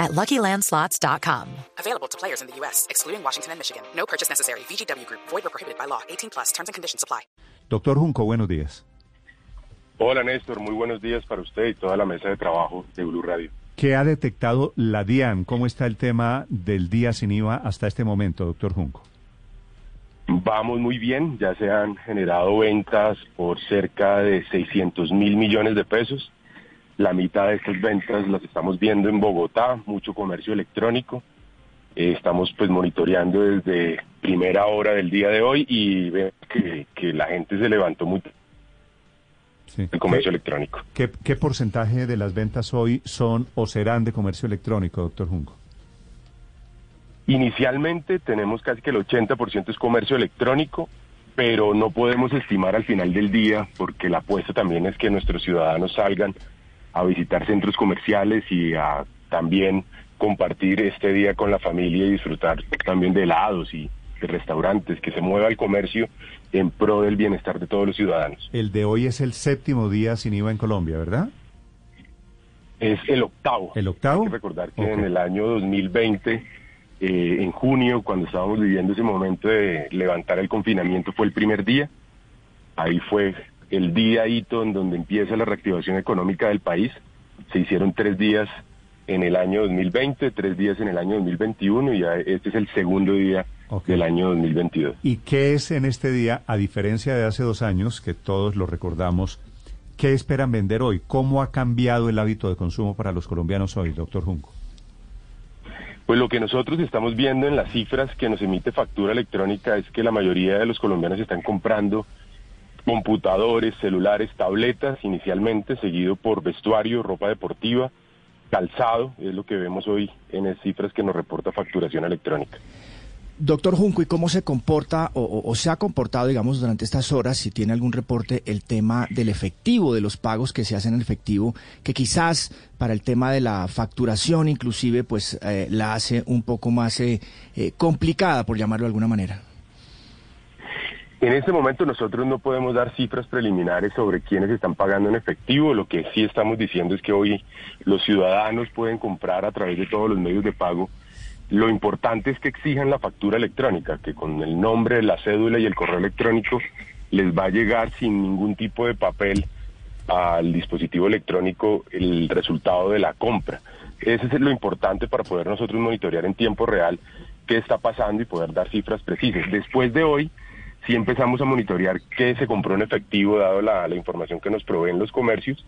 at LuckyLandSlots.com. Available to players in the U.S., excluding Washington and Michigan. No purchase necessary. VGW Group. Void or prohibited by law. 18 plus. Terms and conditions apply. Doctor Junco, buenos días. Hola Néstor, muy buenos días para usted y toda la mesa de trabajo de Blue Radio. ¿Qué ha detectado la DIAN? ¿Cómo está el tema del día sin IVA hasta este momento, doctor Junco? Vamos muy bien, ya se han generado ventas por cerca de 600 mil millones de pesos. La mitad de estas ventas las estamos viendo en Bogotá, mucho comercio electrónico. Eh, estamos pues monitoreando desde primera hora del día de hoy y vemos que, que la gente se levantó muy Sí. el comercio ¿Qué, electrónico. qué, qué porcentaje de las ventas hoy son o serán de comercio electrónico, doctor Junco? Inicialmente tenemos casi que el 80% es comercio electrónico, pero no podemos estimar al final del día porque la apuesta también es que nuestros ciudadanos salgan a visitar centros comerciales y a también compartir este día con la familia y disfrutar también de helados y de restaurantes, que se mueva el comercio en pro del bienestar de todos los ciudadanos. El de hoy es el séptimo día sin IVA en Colombia, ¿verdad? Es el octavo. ¿El octavo? Hay que recordar que en el año 2020, eh, en junio, cuando estábamos viviendo ese momento de levantar el confinamiento, fue el primer día. Ahí fue el día hito en donde empieza la reactivación económica del país. Se hicieron tres días en el año 2020, tres días en el año 2021 y ya este es el segundo día del año 2022. ¿Y qué es en este día, a diferencia de hace dos años, que todos lo recordamos, qué esperan vender hoy? ¿Cómo ha cambiado el hábito de consumo para los colombianos hoy, doctor Junco? Pues lo que nosotros estamos viendo en las cifras que nos emite factura electrónica es que la mayoría de los colombianos están comprando computadores, celulares, tabletas inicialmente, seguido por vestuario, ropa deportiva, calzado, es lo que vemos hoy en las cifras que nos reporta facturación electrónica. Doctor Junco, ¿y cómo se comporta o, se ha comportado, digamos, durante estas horas, si tiene algún reporte, el tema del efectivo, de los pagos que se hacen en efectivo, que quizás para el tema de la facturación inclusive, pues eh, la hace un poco más eh, eh, complicada, por llamarlo de alguna manera? En este momento nosotros no podemos dar cifras preliminares sobre quiénes están pagando en efectivo. Lo que sí estamos diciendo es que hoy los ciudadanos pueden comprar a través de todos los medios de pago. Lo importante es que exijan la factura electrónica, que con el nombre, la cédula y el correo electrónico les va a llegar sin ningún tipo de papel al dispositivo electrónico el resultado de la compra. Ese es lo importante para poder nosotros monitorear en tiempo real qué está pasando y poder dar cifras precisas. Después de hoy, si empezamos a monitorear qué se compró en efectivo, dado la, información que nos proveen los comercios,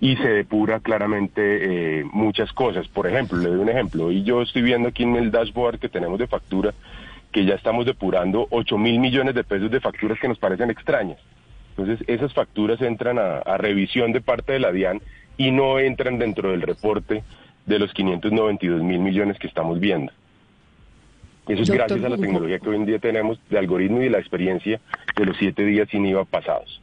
y se depura claramente eh, muchas cosas. Por ejemplo, le doy un ejemplo, y yo estoy viendo aquí en el dashboard que tenemos de factura que ya estamos depurando 8 mil millones de pesos de facturas que nos parecen extrañas. Entonces, esas facturas entran a revisión de parte de la DIAN y no entran dentro del reporte de los 592 mil millones que estamos viendo. Eso es Doctor gracias a la tecnología que hoy en día tenemos de algoritmo y de la experiencia de los siete días sin IVA pasados.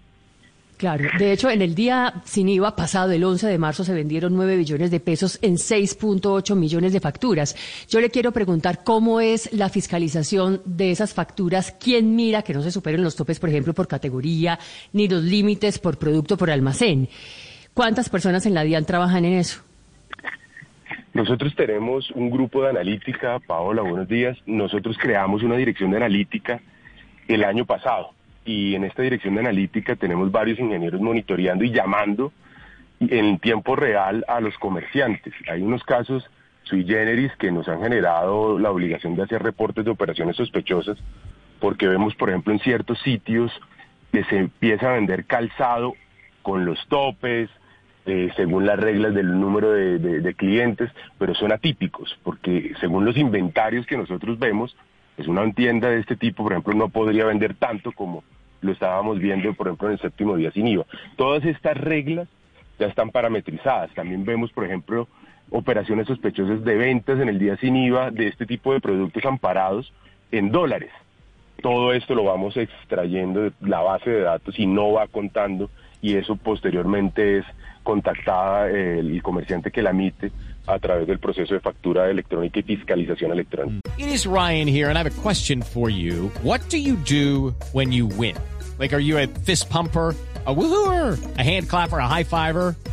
Claro, de hecho, en el día sin IVA pasado, el 11 de marzo, se vendieron 9 billones de pesos en 6.8 millones de facturas. Yo le quiero preguntar cómo es la fiscalización de esas facturas, quién mira que no se superen los topes, por ejemplo, por categoría, ni los límites por producto, por almacén. ¿Cuántas personas en la DIAN trabajan en eso? Nosotros tenemos un grupo de analítica, Paola, buenos días. Nosotros creamos una dirección de analítica el año pasado y en esta dirección de analítica tenemos varios ingenieros monitoreando y llamando en tiempo real a los comerciantes. Hay unos casos sui generis que nos han generado la obligación de hacer reportes de operaciones sospechosas porque vemos, por ejemplo, en ciertos sitios que se empieza a vender calzado con los topes, eh, según las reglas del número de, clientes, pero son atípicos, porque según los inventarios que nosotros vemos, pues una tienda de este tipo, por ejemplo, no podría vender tanto como lo estábamos viendo, por ejemplo, en el séptimo día sin IVA. Todas estas reglas ya están parametrizadas. También vemos, por ejemplo, operaciones sospechosas de ventas en el día sin IVA de este tipo de productos amparados en dólares. todo esto lo vamos extrayendo de la base de datos y no va contando y eso posteriormente es contactada eh, el comerciante que la emite a través del proceso de factura electrónica y fiscalización electrónica. It is Ryan here and I have a question for you. What do you do when you win? Like are you a fist pumper? a woohooer, a hand clapper, a high fiver.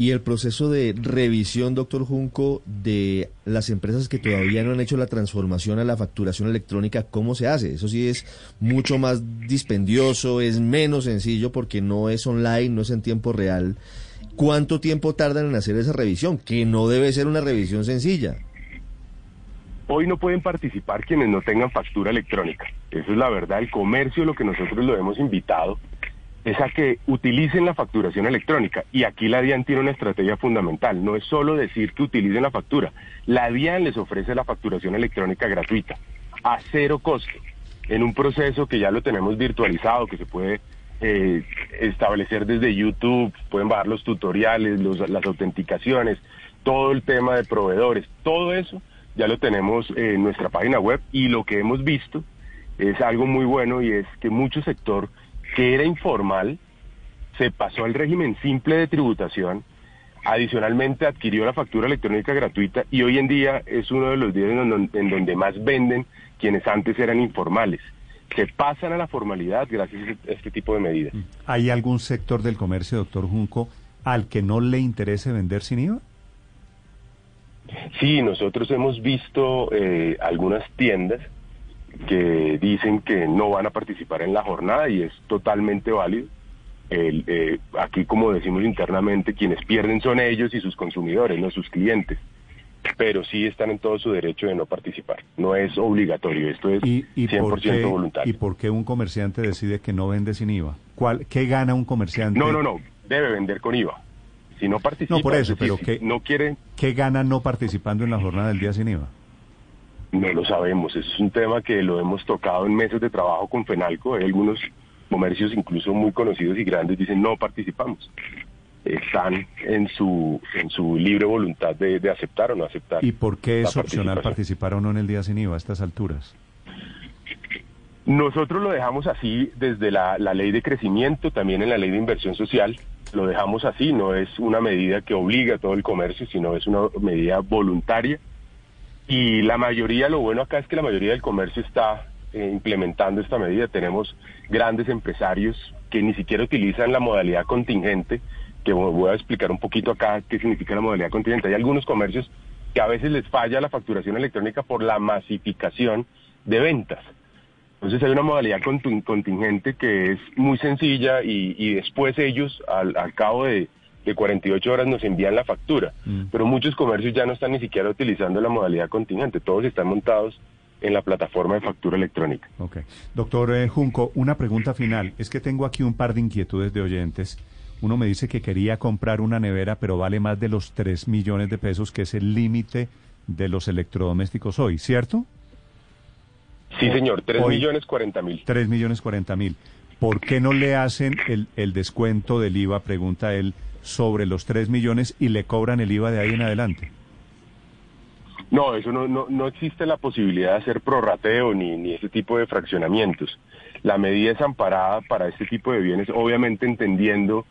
Y el proceso de revisión, doctor Junco, de las empresas que todavía no han hecho la transformación a la facturación electrónica, ¿cómo se hace? Eso sí es mucho más dispendioso, es menos sencillo porque no es online, no es en tiempo real. ¿Cuánto tiempo tardan en hacer esa revisión? Que no debe ser una revisión sencilla. Hoy no pueden participar quienes no tengan factura electrónica. Eso es la verdad. El comercio, lo que nosotros lo hemos invitado, es a que utilicen la facturación electrónica. Y aquí la DIAN tiene una estrategia fundamental. No es solo decir que utilicen la factura. La DIAN les ofrece la facturación electrónica gratuita, a cero costo, en un proceso que ya lo tenemos virtualizado, que se puede eh, establecer desde YouTube, pueden bajar los tutoriales, las autenticaciones, todo el tema de proveedores, todo eso ya lo tenemos en nuestra página web y lo que hemos visto es algo muy bueno y es que mucho sector que era informal, se pasó al régimen simple de tributación, adicionalmente adquirió la factura electrónica gratuita y hoy en día es uno de los días en donde, más venden quienes antes eran informales. Se pasan a la formalidad gracias a este tipo de medidas. Mm. ¿Hay algún sector del comercio, doctor Junco, al que no le interese vender sin IVA? Sí, nosotros hemos visto eh, algunas tiendas que dicen que no van a participar en la jornada y es totalmente válido. El, eh, aquí, como decimos internamente, quienes pierden son ellos y sus consumidores, no sus clientes. Pero sí están en todo su derecho de no participar. No es obligatorio, esto es 100% voluntario. ¿Y por qué un comerciante decide que no vende sin IVA? ¿Cuál, ¿Qué gana un comerciante? No, no, no, debe vender con IVA. Si no participa, no, por eso, pero no quiere... ¿qué gana no participando en la jornada del día sin IVA? No lo sabemos, es un tema que lo hemos tocado en meses de trabajo con FENALCO, hay algunos comercios incluso muy conocidos y grandes dicen no participamos. Están en su en su libre voluntad de, aceptar o no aceptar. ¿Y por qué es opcional participar o no en el día sin IVA a estas alturas? Nosotros lo dejamos así desde la, la ley de crecimiento, también en la ley de inversión social, lo dejamos así, no es una medida que obliga a todo el comercio, sino es una medida voluntaria y la mayoría, lo bueno acá es que la mayoría del comercio está eh, implementando esta medida. Tenemos grandes empresarios que ni siquiera utilizan la modalidad contingente, que voy a explicar un poquito acá qué significa la modalidad contingente. Hay algunos comercios que a veces les falla la facturación electrónica por la masificación de ventas. Entonces hay una modalidad contingente que es muy sencilla y, después ellos, al cabo de de 48 horas nos envían la factura. Mm. Pero muchos comercios ya no están ni siquiera utilizando la modalidad contingente, todos están montados en la plataforma de factura electrónica. Ok. Doctor eh, Junco, una pregunta final. Es que tengo aquí un par de inquietudes de oyentes. Uno me dice que quería comprar una nevera, pero vale más de los 3 millones de pesos, que es el límite de los electrodomésticos hoy, ¿cierto? Sí, señor, 3 millones 40 mil. 3 millones 40 mil. ¿Por qué no le hacen el, el descuento del IVA, pregunta él, sobre los 3 millones y le cobran el IVA de ahí en adelante. No, eso no, no, no existe la posibilidad de hacer prorrateo ni, ni ese tipo de fraccionamientos. La medida es amparada para este tipo de bienes, obviamente entendiendo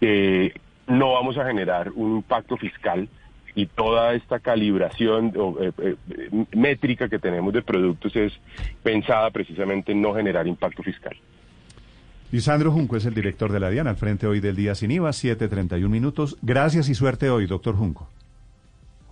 que no vamos a generar un impacto fiscal y toda esta calibración eh, eh, métrica que tenemos de productos es pensada precisamente en no generar impacto fiscal. Lisandro Junco es el director de la DIAN, al frente hoy del día sin IVA, 7.31 minutos. Gracias y suerte hoy, doctor Junco.